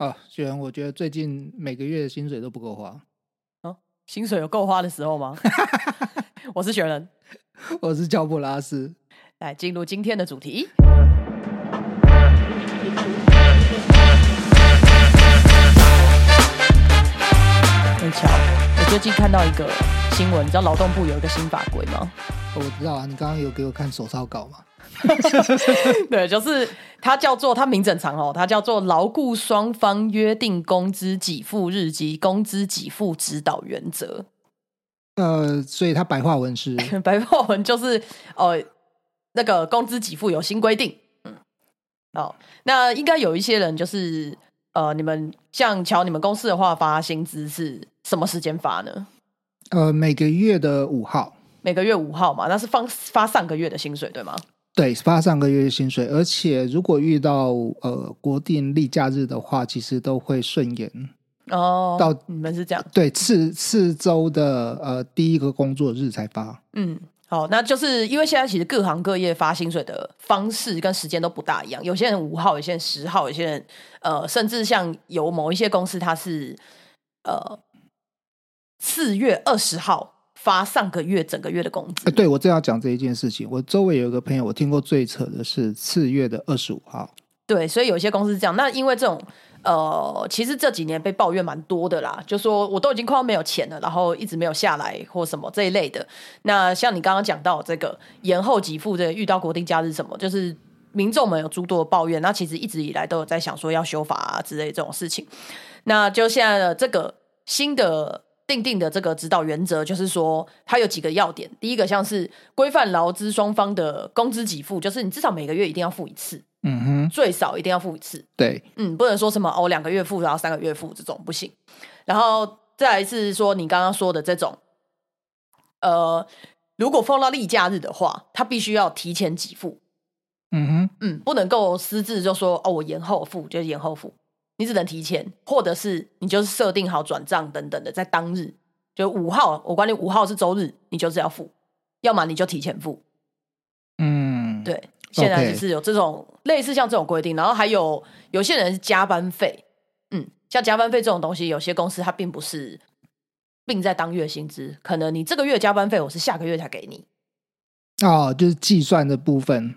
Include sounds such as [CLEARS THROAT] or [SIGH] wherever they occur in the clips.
啊，雪人，我觉得最近每个月的薪水都不够花。薪水有够花的时候吗？[LAUGHS] 我是雪人，我是乔布拉斯。来进入今天的主题。很巧，我最近看到一个新闻，你知道劳动部有一个新法规吗？我知道啊，你刚刚有给我看手抄稿吗？[LAUGHS] 对，就是它叫做它名整长哦，它叫做牢固双方约定工资给付日及工资给付指导原则。呃，所以它白话文是 [LAUGHS] 白话文就是呃，那个工资给付有新规定。嗯，哦，那应该有一些人就是呃，你们像瞧你们公司的话，发薪资是什么时间发呢？呃，每个月的五号，每个月五号嘛，那是放发上个月的薪水对吗？对，发上个月的薪水，而且如果遇到呃国定例假日的话，其实都会顺延哦。到你们是这样？对，次次周的呃第一个工作日才发。嗯，好，那就是因为现在其实各行各业发薪水的方式跟时间都不大一样，有些人五号，有些人十号，有些人呃，甚至像有某一些公司，它是呃四月二十号。发上个月整个月的工资。对我正要讲这一件事情。我周围有一个朋友，我听过最扯的是次月的二十五号。对，所以有些公司是这样。那因为这种呃，其实这几年被抱怨蛮多的啦，就说我都已经快要没有钱了，然后一直没有下来或什么这一类的。那像你刚刚讲到这个延后给付，这遇到国定假日什么，就是民众们有诸多的抱怨。那其实一直以来都有在想说要修法啊之类这种事情。那就现在的这个新的。定定的这个指导原则就是说，它有几个要点。第一个像是规范劳资双方的工资给付，就是你至少每个月一定要付一次，嗯哼，最少一定要付一次。对，嗯，不能说什么哦两个月付，然后三个月付这种不行。然后再来是说你刚刚说的这种，呃，如果放到例假日的话，他必须要提前给付。嗯哼，嗯，不能够私自就说哦我延后付，就是延后付。你只能提前，或者是你就是设定好转账等等的，在当日就五号，我管你五号是周日，你就是要付，要么你就提前付。嗯，对，现在就是有这种类似像这种规定，然后还有有些人是加班费，嗯，像加班费这种东西，有些公司它并不是并在当月薪资，可能你这个月加班费我是下个月才给你。哦，就是计算的部分，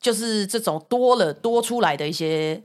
就是这种多了多出来的一些。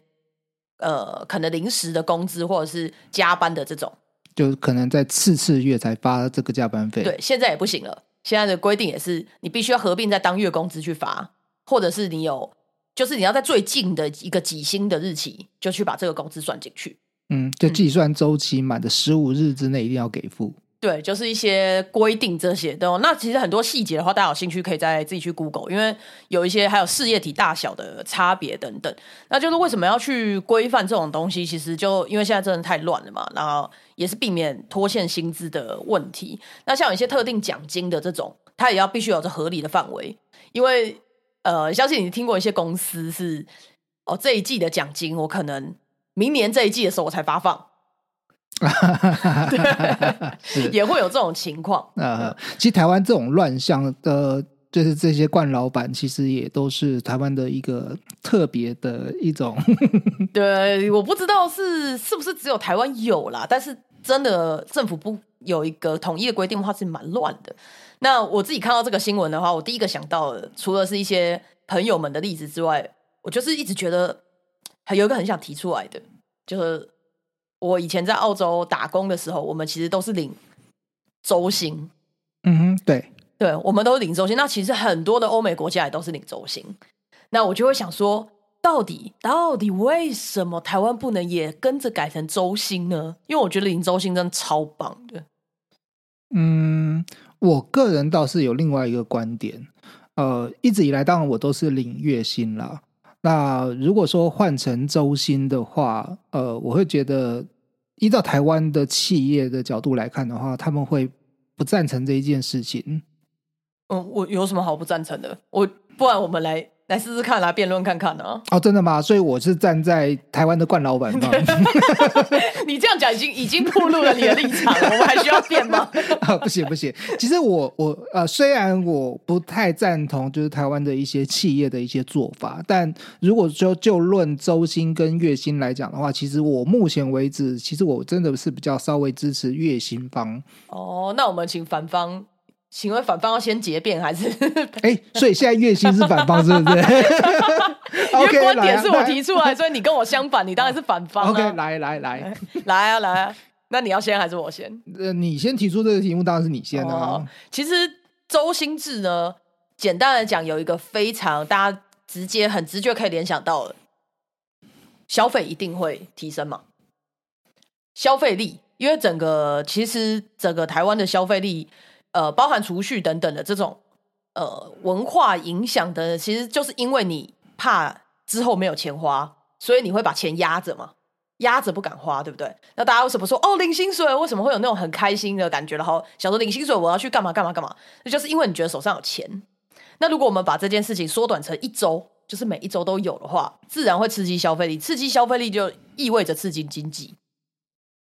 呃，可能临时的工资或者是加班的这种，就可能在次次月才发这个加班费。对，现在也不行了。现在的规定也是，你必须要合并在当月工资去发，或者是你有，就是你要在最近的一个几星的日期，就去把这个工资算进去。嗯，就计算周期满的十五日之内一定要给付。对，就是一些规定这些的。那其实很多细节的话，大家有兴趣可以再自己去 Google，因为有一些还有事业体大小的差别等等。那就是为什么要去规范这种东西？其实就因为现在真的太乱了嘛，然后也是避免拖欠薪资的问题。那像有一些特定奖金的这种，它也要必须有着合理的范围，因为呃，相信你听过一些公司是哦，这一季的奖金我可能明年这一季的时候我才发放。[LAUGHS] 对，[LAUGHS] 也会有这种情况。呃，[LAUGHS] 其实台湾这种乱象的，就是这些惯老板，其实也都是台湾的一个特别的一种。对，我不知道是是不是只有台湾有啦，但是真的政府不有一个统一的规定的话，是蛮乱的。那我自己看到这个新闻的话，我第一个想到的，除了是一些朋友们的例子之外，我就是一直觉得还有一个很想提出来的，就是。我以前在澳洲打工的时候，我们其实都是领周薪。嗯哼，对，对，我们都是领周薪。那其实很多的欧美国家也都是领周薪。那我就会想说，到底到底为什么台湾不能也跟着改成周薪呢？因为我觉得领周薪真的超棒的。嗯，我个人倒是有另外一个观点。呃，一直以来，当然我都是领月薪啦。那如果说换成周薪的话，呃，我会觉得依照台湾的企业的角度来看的话，他们会不赞成这一件事情。嗯，我有什么好不赞成的？我不然我们来来试试看，啦辩论看看呢。哦，真的吗？所以我是站在台湾的冠老板方。[LAUGHS] 你这样讲已经已经暴露了你的立场，我们还需要辩吗？啊，[LAUGHS] 不行不行。其实我我呃，虽然我不太赞同就是台湾的一些企业的一些做法，但如果说就论周薪跟月薪来讲的话，其实我目前为止，其实我真的是比较稍微支持月薪方。哦，那我们请反方。请问反方要先结辩还是？哎，所以现在月薪是反方，是不是？[LAUGHS] [LAUGHS] 因为观点是我提出来，所以你跟我相反，你当然是反方。OK，来来来，来啊来啊！那你要先还是我先？呃，你先提出这个题目，当然是你先啊。其实周星志呢，简单的讲，有一个非常大家直接很直觉可以联想到的，消费一定会提升嘛？消费力，因为整个其实整个台湾的消费力。呃，包含储蓄等等的这种呃文化影响的，其实就是因为你怕之后没有钱花，所以你会把钱压着嘛，压着不敢花，对不对？那大家为什么说哦领薪水？为什么会有那种很开心的感觉？然后想说领薪水我要去干嘛干嘛干嘛？那就是因为你觉得手上有钱。那如果我们把这件事情缩短成一周，就是每一周都有的话，自然会刺激消费力，刺激消费力就意味着刺激经济，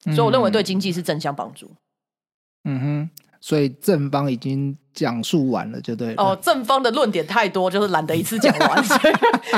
所以我认为对经济是正向帮助。嗯哼。所以正方已经讲述完了，就对。哦，正方的论点太多，就是懒得一次讲完，[LAUGHS] 所以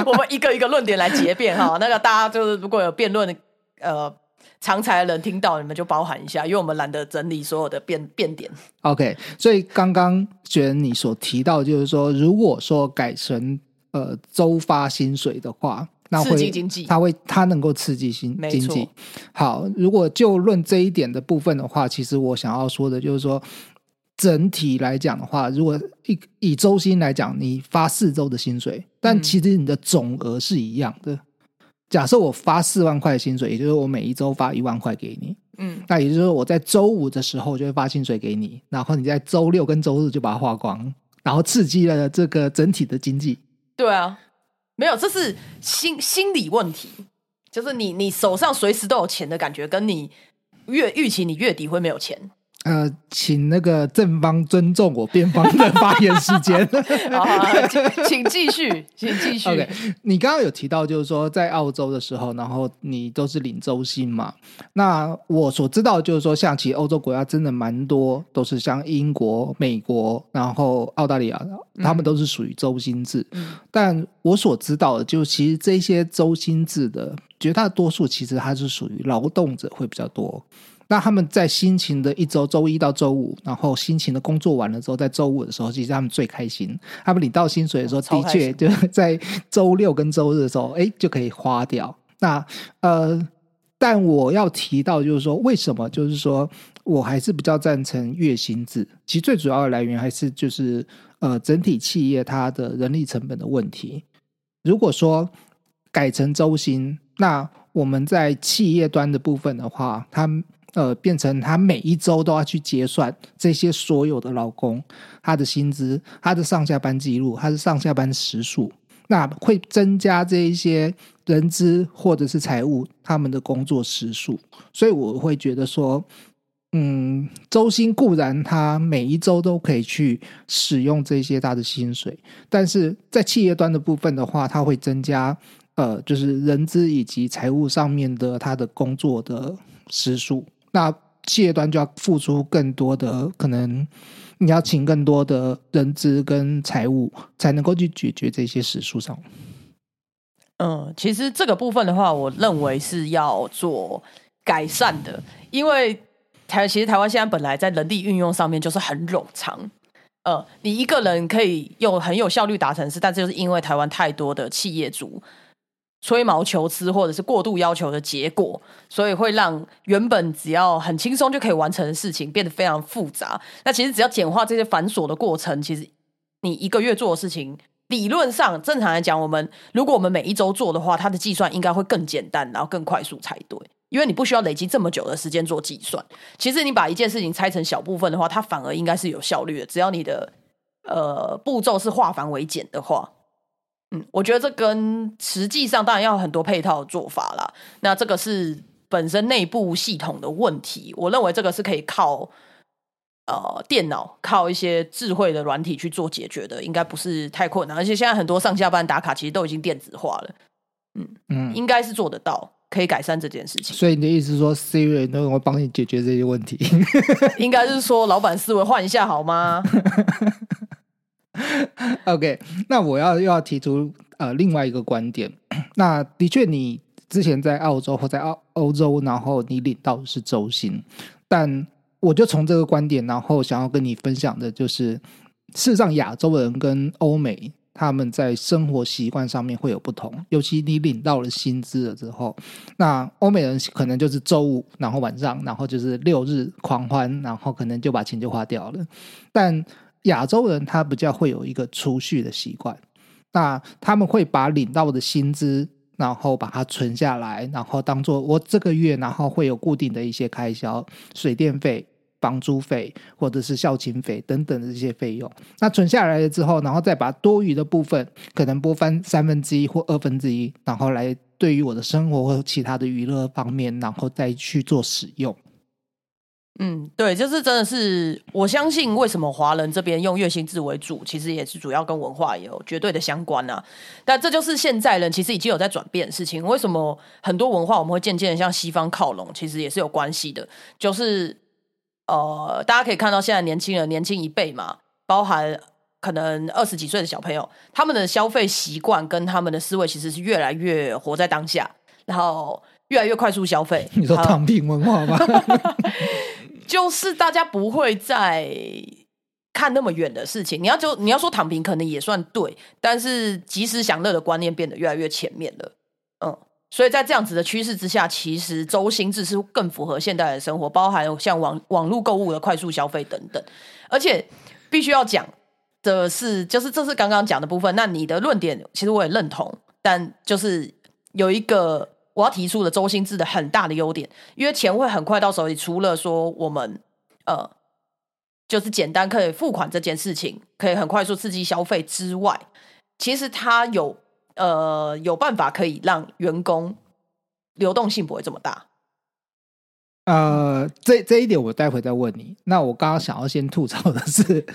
我们一个一个论点来结辩哈。那个大家就是如果有辩论呃常才的人听到，你们就包含一下，因为我们懒得整理所有的辩辩点。OK，所以刚刚选你所提到，就是说，如果说改成呃周发薪水的话。刺激经济，它会它能够刺激新经济。好，如果就论这一点的部分的话，其实我想要说的就是说，整体来讲的话，如果以以周薪来讲，你发四周的薪水，但其实你的总额是一样的。假设我发四万块薪水，也就是我每一周发一万块给你，嗯，那也就是说我在周五的时候就会发薪水给你，然后你在周六跟周日就把它花光，然后刺激了这个整体的经济。对啊。没有，这是心心理问题，就是你你手上随时都有钱的感觉，跟你月预期你月底会没有钱。呃，请那个正方尊重我辩方的发言时间。[LAUGHS] 好，请继续，[LAUGHS] 请继续。OK，你刚刚有提到，就是说在澳洲的时候，然后你都是领周薪嘛？那我所知道就是说，像其实欧洲国家真的蛮多，都是像英国、美国，然后澳大利亚，他们都是属于周薪制。但我所知道的，就其实这些周薪制的绝大多数，其实它是属于劳动者会比较多。那他们在辛勤的一周，周一到周五，然后辛勤的工作完了之后，在周五的时候，其实他们最开心。他们领到薪水的时候，的确就在周六跟周日的时候，哎，就可以花掉。那呃，但我要提到就是说，为什么？就是说我还是比较赞成月薪制。其实最主要的来源还是就是呃，整体企业它的人力成本的问题。如果说改成周薪，那我们在企业端的部分的话，它呃，变成他每一周都要去结算这些所有的劳工他的薪资、他的上下班记录、他的上下班时数，那会增加这一些人资或者是财务他们的工作时数，所以我会觉得说，嗯，周薪固然他每一周都可以去使用这些他的薪水，但是在企业端的部分的话，他会增加呃，就是人资以及财务上面的他的工作的时数。那企业端就要付出更多的，可能你要请更多的人资跟财务，才能够去解决这些时数上。嗯，其实这个部分的话，我认为是要做改善的，因为台其实台湾现在本来在人力运用上面就是很冗长。呃，你一个人可以用很有效率达成事，但这就是因为台湾太多的企业主。吹毛求疵，或者是过度要求的结果，所以会让原本只要很轻松就可以完成的事情变得非常复杂。那其实只要简化这些繁琐的过程，其实你一个月做的事情，理论上正常来讲，我们如果我们每一周做的话，它的计算应该会更简单，然后更快速才对。因为你不需要累积这么久的时间做计算。其实你把一件事情拆成小部分的话，它反而应该是有效率的。只要你的呃步骤是化繁为简的话。嗯，我觉得这跟实际上当然要很多配套的做法啦。那这个是本身内部系统的问题，我认为这个是可以靠呃电脑靠一些智慧的软体去做解决的，应该不是太困难。而且现在很多上下班打卡其实都已经电子化了，嗯嗯，应该是做得到，可以改善这件事情。所以你的意思是说，Siri 都会帮你解决这些问题？[LAUGHS] 应该是说老板思维换一下好吗？[LAUGHS] OK，那我要又要提出呃另外一个观点。那的确，你之前在澳洲或在澳欧洲，然后你领到的是周薪，但我就从这个观点，然后想要跟你分享的就是，事实上亚洲人跟欧美他们在生活习惯上面会有不同，尤其你领到了薪资了之后，那欧美人可能就是周五，然后晚上，然后就是六日狂欢，然后可能就把钱就花掉了，但亚洲人他比较会有一个储蓄的习惯，那他们会把领到的薪资，然后把它存下来，然后当做我这个月，然后会有固定的一些开销，水电费、房租费或者是校勤费等等的这些费用。那存下来了之后，然后再把多余的部分可能拨翻三分之一或二分之一，然后来对于我的生活或其他的娱乐方面，然后再去做使用。嗯，对，就是真的是，我相信为什么华人这边用月薪制为主，其实也是主要跟文化也有绝对的相关啊。但这就是现在人其实已经有在转变的事情。为什么很多文化我们会渐渐的向西方靠拢，其实也是有关系的。就是呃，大家可以看到现在年轻人年轻一辈嘛，包含可能二十几岁的小朋友，他们的消费习惯跟他们的思维其实是越来越活在当下，然后越来越快速消费。[LAUGHS] 你说躺平文化吗？[LAUGHS] 就是大家不会再看那么远的事情。你要就你要说躺平，可能也算对，但是及时享乐的观念变得越来越前面了。嗯，所以在这样子的趋势之下，其实周薪制是更符合现代的生活，包含像网网络购物的快速消费等等。而且必须要讲的是，就是这是刚刚讲的部分。那你的论点其实我也认同，但就是有一个我要提出的周星驰的很大的优点，因为钱会很快到手里，除了说我们呃，就是简单可以付款这件事情，可以很快速刺激消费之外，其实它有呃有办法可以让员工流动性不会这么大。呃，这这一点我待会再问你。那我刚刚想要先吐槽的是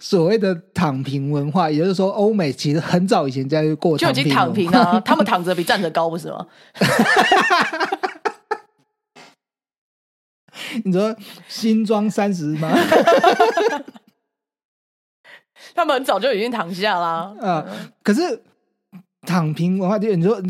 所谓的躺平文化，也就是说，欧美其实很早以前就在过就已经躺平了啊，他们躺着比站着高，不是吗？[LAUGHS] 你说新装三十吗？[LAUGHS] 他们很早就已经躺下啦。[LAUGHS] 啊、可是躺平文化，就你说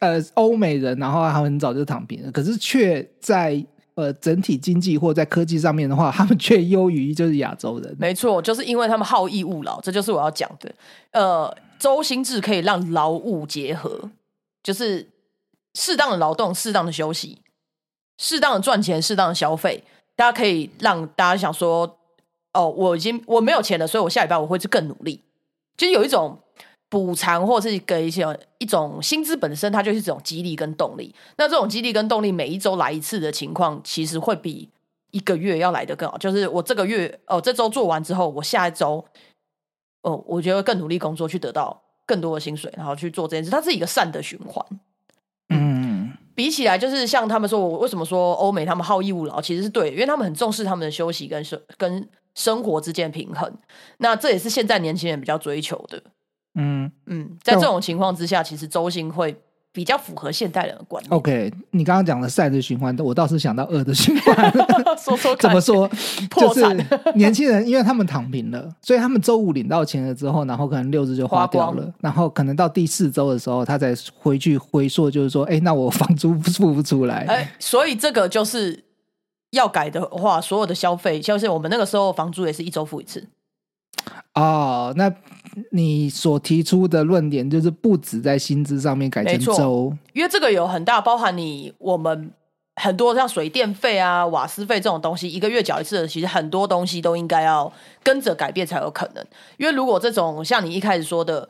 呃，欧美人，然后他们很早就躺平了，可是却在呃整体经济或在科技上面的话，他们却优于就是亚洲人。没错，就是因为他们好逸恶劳，这就是我要讲的。呃，周薪制可以让劳务结合，就是适当的劳动、适当的休息、适当的赚钱、适当的消费，大家可以让大家想说，哦，我已经我没有钱了，所以我下礼拜我会去更努力，就是有一种补偿或者是给一些一种薪资本身，它就是这种激励跟动力。那这种激励跟动力，每一周来一次的情况，其实会比一个月要来的更好。就是我这个月哦，这周做完之后，我下一周哦，我觉得更努力工作，去得到更多的薪水，然后去做这件事，它是一个善的循环。嗯，比起来，就是像他们说，我为什么说欧美他们好逸恶劳，其实是对，因为他们很重视他们的休息跟生跟生活之间的平衡。那这也是现在年轻人比较追求的。嗯嗯，在这种情况之下，其实周薪会比较符合现代人的观念。，OK，你刚刚讲的善的循环，我倒是想到恶的循环。[LAUGHS] 说说 [LAUGHS] 怎么？说？破就是年轻人，因为他们躺平了，所以他们周五领到钱了之后，然后可能六日就花掉花了，然后可能到第四周的时候，他才回去回溯，就是说，哎，那我房租付不出来。哎，所以这个就是要改的话，所有的消费，就是我们那个时候房租也是一周付一次。哦，那你所提出的论点就是不止在薪资上面改成周，因为这个有很大包含你我们很多像水电费啊、瓦斯费这种东西，一个月缴一次的，其实很多东西都应该要跟着改变才有可能。因为如果这种像你一开始说的，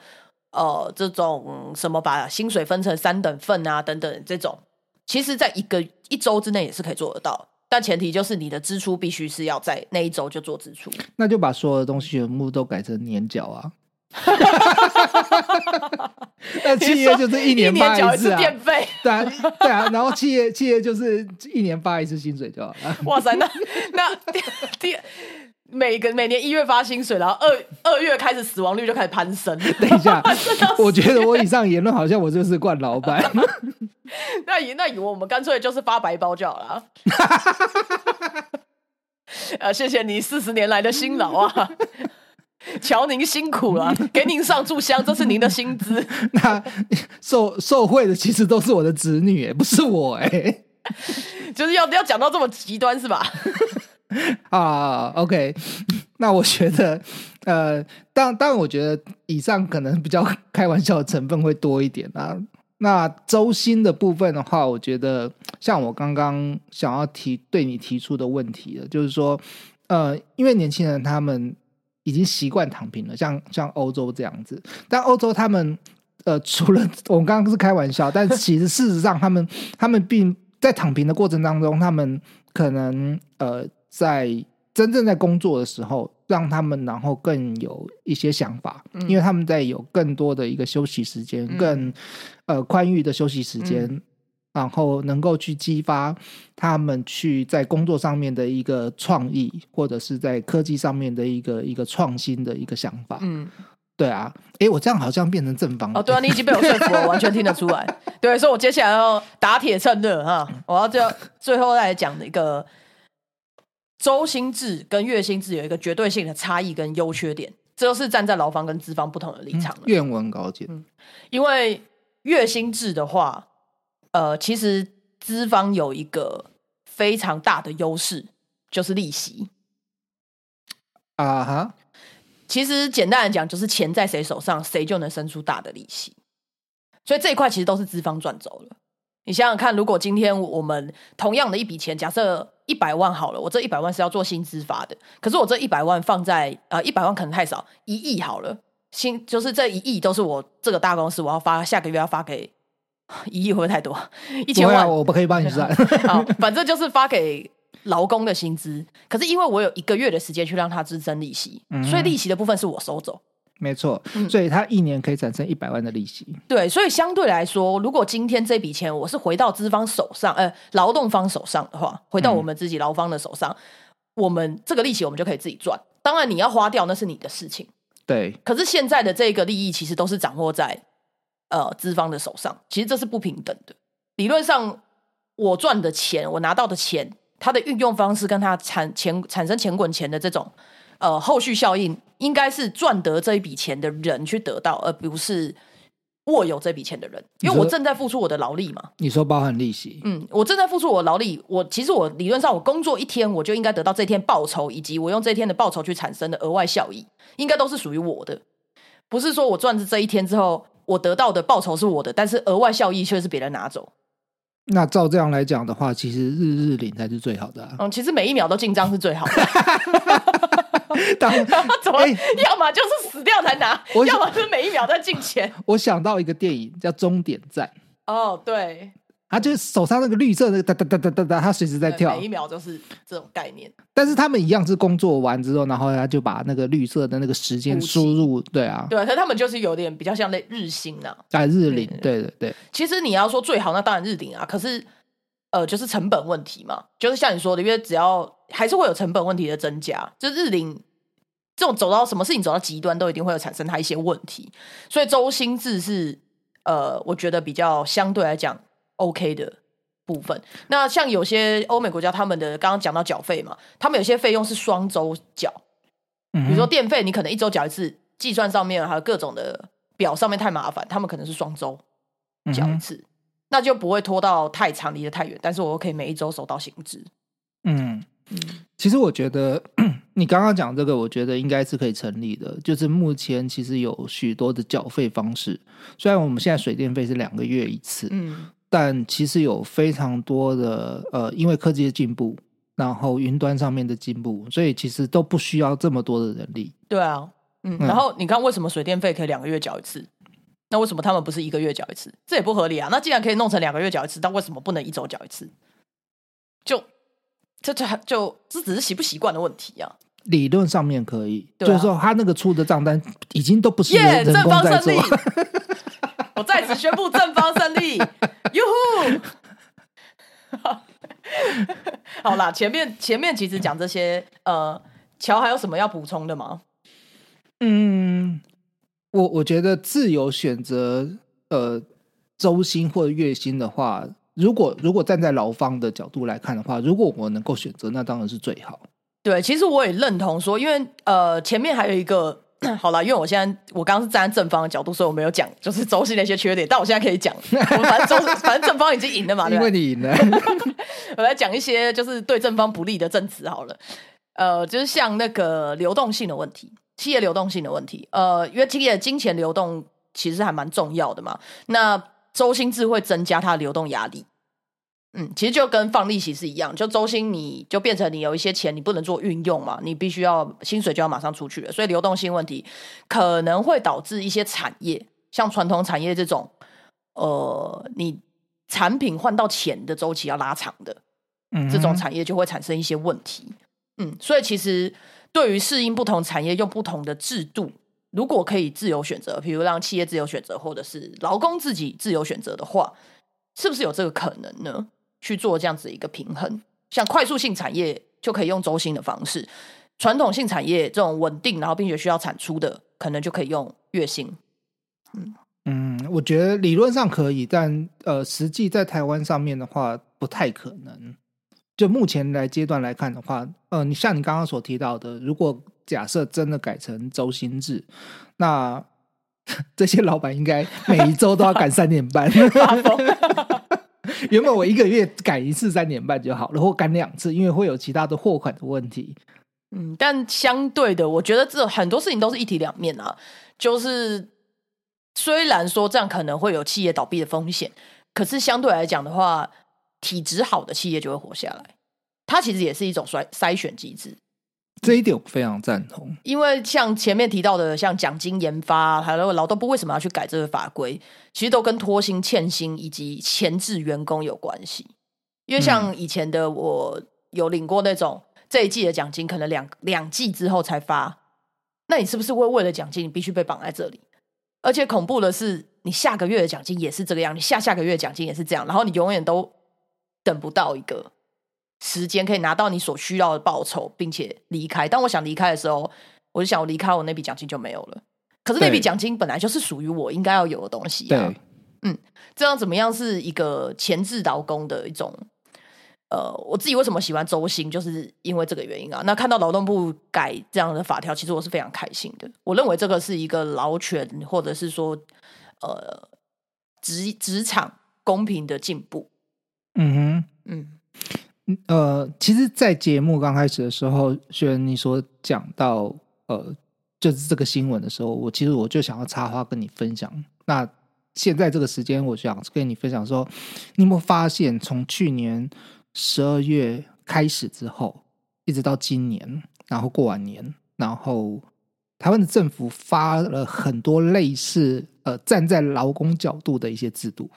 呃，这种、嗯什么把薪水分成三等份啊等等这种，其实在一个一周之内也是可以做得到。但前提就是你的支出必须是要在那一周就做支出。那就把所有的东西全部都改成年缴啊。[LAUGHS] 那企业就是一年发一次电费，对啊，对啊，然后企业企业就是一年发一次薪水就好了。[LAUGHS] 哇塞，那那第第每个每年一月发薪水，然后二二月开始死亡率就开始攀升。[LAUGHS] 等一下，我觉得我以上言论好像我就是惯老板。那以那以我们干脆就是发白包就好了。呃，谢谢你四十年来的辛劳啊，瞧您辛苦了，给您上炷香，这是您的薪资。[LAUGHS] 那受受贿的其实都是我的子女，哎，不是我，哎，就是要要讲到这么极端是吧？[LAUGHS] 啊，OK，[LAUGHS] 那我觉得，呃，当当然，我觉得以上可能比较开玩笑的成分会多一点啊。那周薪的部分的话，我觉得像我刚刚想要提对你提出的问题了，就是说，呃，因为年轻人他们已经习惯躺平了，像像欧洲这样子，但欧洲他们呃，[LAUGHS] 除了我刚刚是开玩笑，但其实事实上，他们他们并在躺平的过程当中，他们可能呃。在真正在工作的时候，让他们然后更有一些想法，因为他们在有更多的一个休息时间，更呃宽裕的休息时间，然后能够去激发他们去在工作上面的一个创意，或者是在科技上面的一个一个创新的一个想法。嗯，对啊，哎，我这样好像变成正方哦，对啊，你已经被我说服了，[LAUGHS] 完全听得出来。对，所以我接下来要打铁趁热哈，我要最最后再讲的一个。周薪制跟月薪制有一个绝对性的差异跟优缺点，这都是站在劳方跟资方不同的立场。愿闻高见。嗯，因为月薪制的话，呃，其实资方有一个非常大的优势，就是利息。啊哈，其实简单来讲，就是钱在谁手上，谁就能生出大的利息。所以这一块其实都是资方赚走了。你想想看，如果今天我们同样的一笔钱，假设一百万好了，我这一百万是要做薪资发的，可是我这一百万放在呃一百万可能太少，一亿好了，新就是这一亿都是我这个大公司我要发，下个月要发给 [LAUGHS] 一亿会不会太多？一千万我不可以帮你算，[LAUGHS] 好，反正就是发给劳工的薪资，可是因为我有一个月的时间去让他支撑利息，所以利息的部分是我收走。没错，所以他一年可以产生一百万的利息。对，所以相对来说，如果今天这笔钱我是回到资方手上，呃，劳动方手上的话，回到我们自己劳方的手上，我们这个利息我们就可以自己赚。当然，你要花掉那是你的事情。对。可是现在的这个利益其实都是掌握在呃资方的手上，其实这是不平等的。理论上，我赚的钱，我拿到的钱，它的运用方式跟它产钱产生钱滚钱的这种。呃，后续效应应该是赚得这一笔钱的人去得到，而不是握有这笔钱的人。因为我正在付出我的劳力嘛。你说包含利息？嗯，我正在付出我劳力。我其实我理论上我工作一天，我就应该得到这天报酬，以及我用这天的报酬去产生的额外效益，应该都是属于我的。不是说我赚的这一天之后，我得到的报酬是我的，但是额外效益却是别人拿走。那照这样来讲的话，其实日日领才是最好的。嗯，其实每一秒都进账是最好的。[LAUGHS] 当 [LAUGHS] 怎么？要么就是死掉才拿，要么是每一秒在进钱。我想到一个电影叫《终点站》。哦，对，他就是手上那个绿色的哒哒哒哒哒哒，他随时在跳，每一秒都是这种概念。但是他们一样是工作完之后，然后他就把那个绿色的那个时间输入。对啊，对，可他们就是有点比较像那日薪啊，在日领。对对对。其实你要说最好，那当然日领啊。可是呃，就是成本问题嘛，就是像你说的，因为只要还是会有成本问题的增加，就日领。这种走到什么事情走到极端，都一定会有产生它一些问题，所以周星制是呃，我觉得比较相对来讲 OK 的部分。那像有些欧美国家，他们的刚刚讲到缴费嘛，他们有些费用是双周缴，比如说电费，你可能一周缴一次，计算上面还有各种的表上面太麻烦，他们可能是双周缴一次，那就不会拖到太长，离得太远，但是我可以每一周收到薪资。嗯嗯，其实我觉得。你刚刚讲这个，我觉得应该是可以成立的。就是目前其实有许多的缴费方式，虽然我们现在水电费是两个月一次，嗯，但其实有非常多的呃，因为科技的进步，然后云端上面的进步，所以其实都不需要这么多的人力。对啊，嗯，然后你看为什么水电费可以两个月缴一次？那为什么他们不是一个月缴一次？这也不合理啊！那既然可以弄成两个月缴一次，那为什么不能一周缴一次？就这这就这只是习不习惯的问题啊！理论上面可以，就是说他那个出的账单已经都不是人工在做。[LAUGHS] 我在此宣布正方胜利，[LAUGHS] 哟呼！[LAUGHS] 好啦，前面前面其实讲这些呃乔还有什么要补充的吗？嗯，我我觉得自由选择呃周薪或者月薪的话，如果如果站在劳方的角度来看的话，如果我能够选择，那当然是最好。对，其实我也认同说，因为呃前面还有一个 [CLEARS THROAT] 好了，因为我现在我刚刚是站在正方的角度，所以我没有讲就是周薪的一些缺点，但我现在可以讲，[LAUGHS] 我反正周反正正方已经赢了嘛，对因为你赢了，[LAUGHS] 我来讲一些就是对正方不利的证词好了。呃，就是像那个流动性的问题，企业流动性的问题。呃，因为企业的金钱流动其实还蛮重要的嘛。那周薪制会增加它的流动压力。嗯，其实就跟放利息是一样，就周薪你就变成你有一些钱你不能做运用嘛，你必须要薪水就要马上出去了，所以流动性问题可能会导致一些产业，像传统产业这种，呃，你产品换到钱的周期要拉长的，嗯这种产业就会产生一些问题。嗯，所以其实对于适应不同产业用不同的制度，如果可以自由选择，比如让企业自由选择，或者是劳工自己自由选择的话，是不是有这个可能呢？去做这样子一个平衡，像快速性产业就可以用周薪的方式，传统性产业这种稳定然后并且需要产出的，可能就可以用月薪。嗯，我觉得理论上可以，但呃，实际在台湾上面的话，不太可能。就目前来阶段来看的话，呃，你像你刚刚所提到的，如果假设真的改成周薪制，那 [LAUGHS] 这些老板应该每一周都要赶三点半。原本我一个月赶一次三点半就好了，或赶两次，因为会有其他的货款的问题。嗯，但相对的，我觉得这很多事情都是一体两面啊。就是虽然说这样可能会有企业倒闭的风险，可是相对来讲的话，体质好的企业就会活下来。它其实也是一种筛筛选机制，这一点我非常赞同。因为像前面提到的，像奖金研发，还有劳动部为什么要去改这个法规，其实都跟拖薪、欠薪以及前置员工有关系。因为像以前的我有领过那种这一季的奖金，可能两两季之后才发，那你是不是会为了奖金，你必须被绑在这里？而且恐怖的是，你下个月的奖金也是这个样，你下下个月的奖金也是这样，然后你永远都等不到一个时间可以拿到你所需要的报酬，并且离开。当我想离开的时候，我就想我离开，我那笔奖金就没有了。可是那笔对奖金本来就是属于我应该要有的东西啊对。，这样怎么样是一个前置劳工的一种。呃，我自己为什么喜欢周薪，就是因为这个原因啊。那看到劳动部改这样的法条，其实我是非常开心的。我认为这个是一个劳权，或者是说，呃，职职场公平的进步。嗯哼嗯哼，呃，其实，在节目刚开始的时候，虽然你所讲到呃，就是这个新闻的时候，我其实我就想要插花跟你分享。那现在这个时间，我想跟你分享说，你有没有发现，从去年十二月开始之后，一直到今年，然后过完年，然后台湾的政府发了很多类似呃站在劳工角度的一些制度，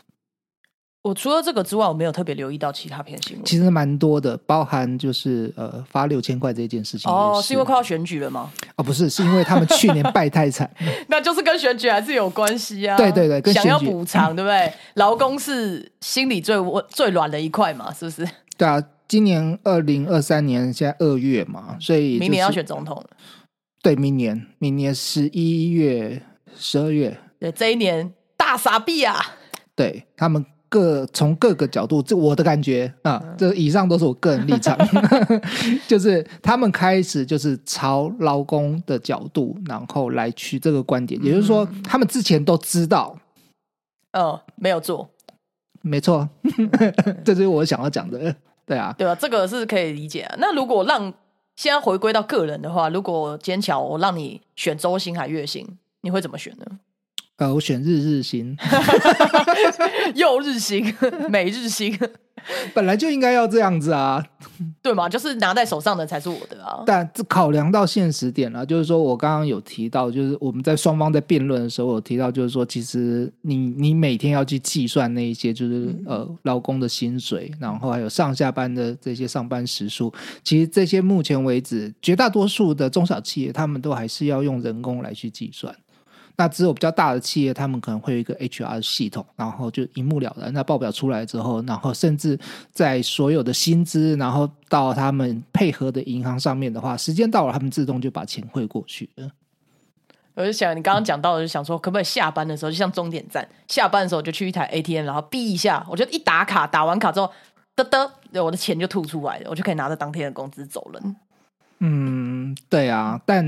我除了这个之外，我没有特别留意到其他篇新闻。其实蛮多的，包含就是呃发六千块这件事情哦，是因为快要选举了吗？哦不是，是因为他们去年 [LAUGHS] 败太惨，那就是跟选举还是有关系啊。对对对跟想要补偿，对不对？劳工是心里最温最软的一块嘛，是不是？对啊，今年二零二三年现在二月嘛，所以、明年要选总统了，对，明年明年十一月、十二月，对，这一年大傻逼啊！对他们各从各个角度，这我的感觉啊，这以上都是我个人立场，[LAUGHS] [LAUGHS] 就是他们开始就是朝劳工的角度，然后来取这个观点，也就是说，他们之前都知道，嗯，没有做，没错，[LAUGHS] 这就是我想要讲的，对啊，对啊？这个是可以理解啊。那如果让现在回归到个人的话，如果坚巧我让你选周薪还月薪，你会怎么选呢？呃，我选日日薪，[LAUGHS] 又日薪、[LAUGHS] 每日薪，[LAUGHS] 本来就应该要这样子啊，对吗？就是拿在手上的才是我的啊。但这考量到现实点了，就是说我刚刚有提到，就是我们在双方在辩论的时候有提到，就是说其实你你每天要去计算那一些就是呃劳工的薪水，然后还有上下班的这些上班时数，其实这些目前为止绝大多数的中小企业他们都还是要用人工来去计算。那只有比较大的企业，他们可能会有一个 HR 系统，然后就一目了然。那报表出来之后，然后甚至在所有的薪资，然后到他们配合的银行上面的话，时间到了，他们自动就把钱汇过去了。我就想，你刚刚讲到的，就想说，可不可以下班的时候，就像终点站，下班的时候就去一台 ATM，然后逼一下，我就一打卡，打完卡之后，得得，我的钱就吐出来了，我就可以拿着当天的工资走了。嗯，对啊，但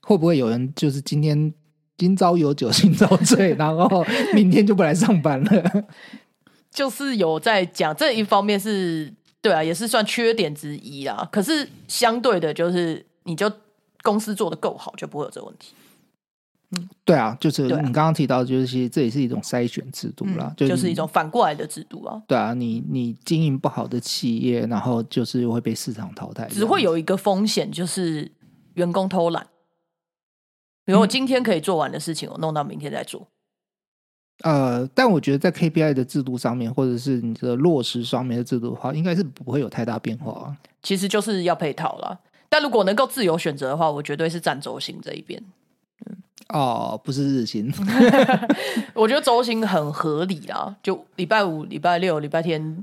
会不会有人就是今天今朝有酒今朝醉，然后明天就不来上班了？[LAUGHS] 就是有在讲这一方面是对啊，也是算缺点之一啦。可是相对的，就是你就公司做的够好，就不会有这个问题。对啊，就是你刚刚提到，就是这也是一种筛选制度啦，嗯就是你一种反过来的制度啊。对啊，你你经营不好的企业，然后就是会被市场淘汰，只会有一个风险，就是员工偷懒。比如我今天可以做完的事情，我弄到明天再做。呃，但我觉得在 KPI 的制度上面，或者是你的落实上面的制度的话，应该是不会有太大变化啊。其实就是要配套啦。但如果能够自由选择的话，我绝对是站轴心这一边。哦，不是日薪，[LAUGHS] [LAUGHS] 我觉得周薪很合理啦，就礼拜五、礼拜六、礼拜天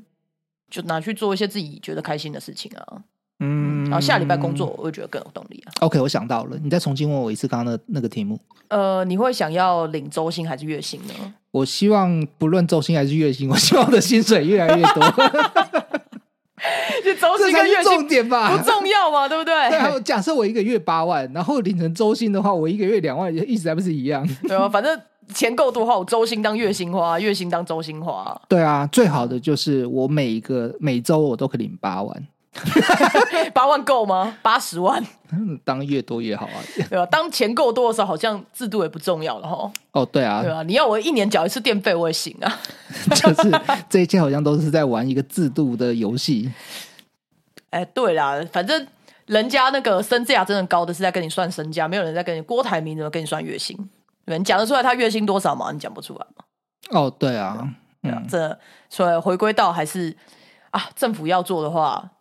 就拿去做一些自己觉得开心的事情啊。嗯，然后下礼拜工作，我会觉得更有动力啊。OK，我想到了，你再重新问我一次刚刚的那个题目。呃，你会想要领周薪还是月薪呢？我希望不论周薪还是月薪，我希望我的薪水越来越多，[LAUGHS] 就周这才是薪跟月薪重点吧？不重要嘛，对不对？假设我一个月八万，然后领成周薪的话，我一个月两万，意思还不是一样？[LAUGHS] 对啊，反正钱够多的话，我周薪当月薪花，月薪当周薪花，对啊，最好的就是我每一个每周我都可以领八万，[LAUGHS] 八万够吗？八十万，嗯当越多越好啊。对吧？当钱够多的时候，好像制度也不重要了哈。哦，对啊对，啊，你要我一年缴一次电费，我也行啊。[LAUGHS] 就是这一切好像都是在玩一个制度的游戏。哎，对啦，反正人家那个身价真的高的是在跟你算身价，没有人在跟你郭台铭怎么跟你算月薪？对，你讲得出来他月薪多少吗？你讲不出来吗？哦，对啊，对啊，这所以回归到还是啊，政府要做的话，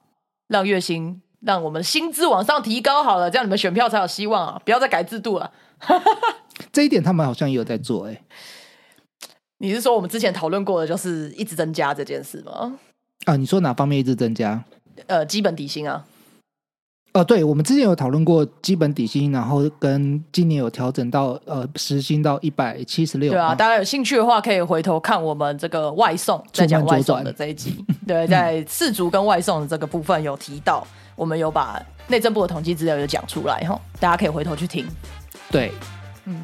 让月薪让我们薪资往上提高好了，这样你们选票才有希望啊！不要再改制度了。[LAUGHS] 这一点他们好像也有在做、欸，你是说我们之前讨论过的，就是一直增加这件事吗？啊，你说哪方面一直增加？呃，基本底薪啊，哦，对，我们之前有讨论过基本底薪，然后跟今年有调整到呃时薪到一百七十六。对啊，大家有兴趣的话，可以回头看我们这个外送，在讲外送的这一集。[LAUGHS] 对，在四足跟外送的这个部分有提到，我们有把内政部的统计资料有讲出来哈，大家可以回头去听。对，嗯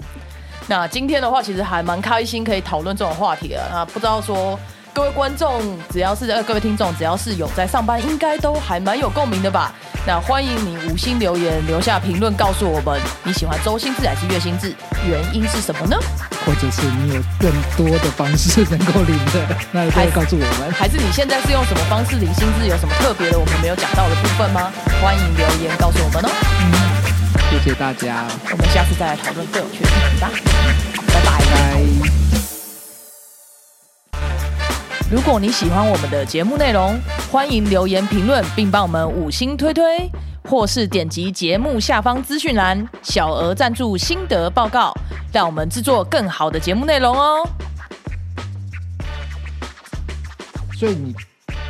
那今天的话，其实还蛮开心，可以讨论这种话题的。那不知道说各位观众，只要是呃各位听众，只要是有在上班，应该都还蛮有共鸣的吧？那欢迎你五星留言，留下评论，告诉我们你喜欢周星制还是月薪制，原因是什么呢？或者是你有更多的方式能够领的，那也可以告诉我们。还是你现在是用什么方式领薪资？有什么特别的我们没有讲到的部分吗？欢迎留言告诉我们哦。嗯谢谢大家，我们下次再来讨论更有趣的议题吧。拜拜。拜。如果你喜欢我们的节目内容，欢迎留言评论，并帮我们五星推推，或是点击节目下方资讯栏小额赞助心得报告，让我们制作更好的节目内容哦。所以你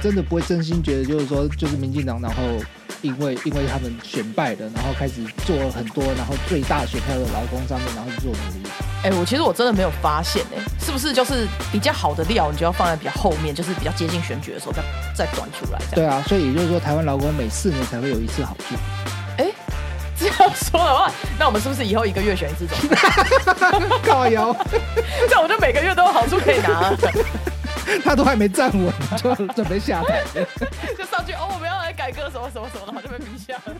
真的不会真心觉得，就是说，就是民进党，然后因为因为他们选败了，然后开始做了很多，然后最大选票的劳工上面，然后去做努力。哎、我其实我真的没有发现、哎，是不是就是比较好的料，你就要放在比较后面，就是比较接近选举的时候再再端出来，这样。对啊，所以也就是说，台湾劳工每四年才会有一次好处。这样说的话，那我们是不是以后一个月选一次总统？[LAUGHS] 靠腰，[LAUGHS] 这样我就每个月都有好处可以拿，[LAUGHS] 他都还没站稳，就准备下台。就上去哦，我们要来改革什么什么什么，然后就被逼下来。